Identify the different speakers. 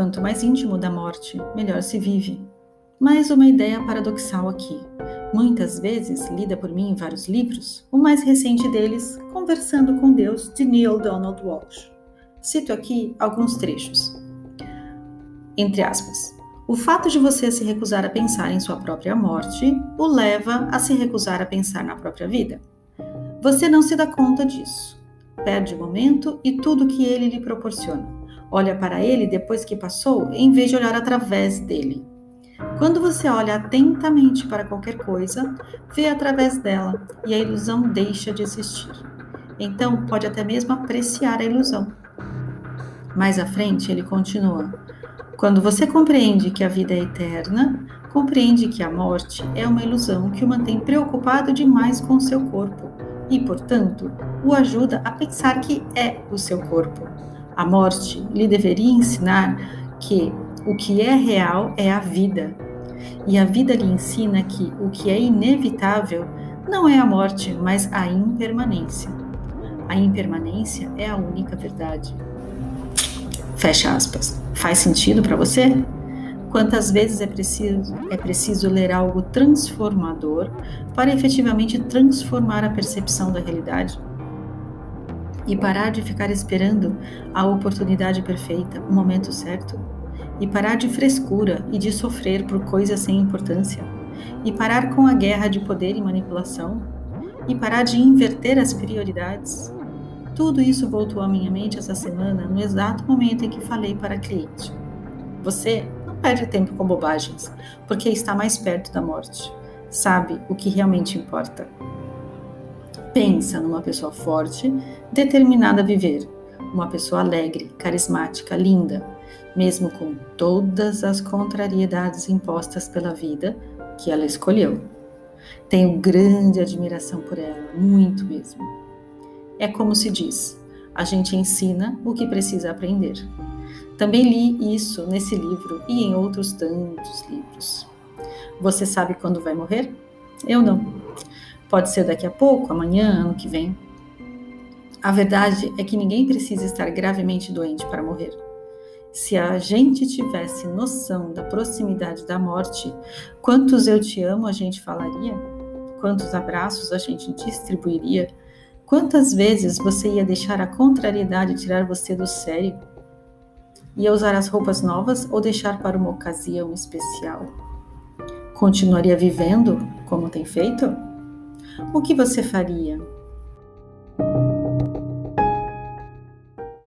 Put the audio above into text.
Speaker 1: Quanto mais íntimo da morte, melhor se vive. Mais uma ideia paradoxal aqui, muitas vezes lida por mim em vários livros, o mais recente deles, Conversando com Deus, de Neil Donald Walsh. Cito aqui alguns trechos. Entre aspas. O fato de você se recusar a pensar em sua própria morte o leva a se recusar a pensar na própria vida. Você não se dá conta disso. Perde o momento e tudo que ele lhe proporciona. Olha para ele depois que passou, em vez de olhar através dele. Quando você olha atentamente para qualquer coisa, vê através dela e a ilusão deixa de existir. Então, pode até mesmo apreciar a ilusão. Mais à frente, ele continua: Quando você compreende que a vida é eterna, compreende que a morte é uma ilusão que o mantém preocupado demais com seu corpo e, portanto, o ajuda a pensar que é o seu corpo. A morte lhe deveria ensinar que o que é real é a vida. E a vida lhe ensina que o que é inevitável não é a morte, mas a impermanência. A impermanência é a única verdade. Fecha aspas. Faz sentido para você? Quantas vezes é preciso, é preciso ler algo transformador para efetivamente transformar a percepção da realidade? E parar de ficar esperando a oportunidade perfeita, o momento certo? e parar de frescura e de sofrer por coisas sem importância, e parar com a guerra de poder e manipulação, e parar de inverter as prioridades. Tudo isso voltou à minha mente essa semana no exato momento em que falei para a cliente. Você não perde tempo com bobagens, porque está mais perto da morte. Sabe o que realmente importa. Pensa numa pessoa forte, determinada a viver, uma pessoa alegre, carismática, linda, mesmo com todas as contrariedades impostas pela vida que ela escolheu. Tenho grande admiração por ela, muito mesmo. É como se diz: a gente ensina o que precisa aprender. Também li isso nesse livro e em outros tantos livros. Você sabe quando vai morrer? Eu não. Pode ser daqui a pouco, amanhã, ano que vem. A verdade é que ninguém precisa estar gravemente doente para morrer. Se a gente tivesse noção da proximidade da morte, quantos eu te amo a gente falaria? Quantos abraços a gente distribuiria? Quantas vezes você ia deixar a contrariedade tirar você do sério? Ia usar as roupas novas ou deixar para uma ocasião especial? Continuaria vivendo como tem feito? O que você faria?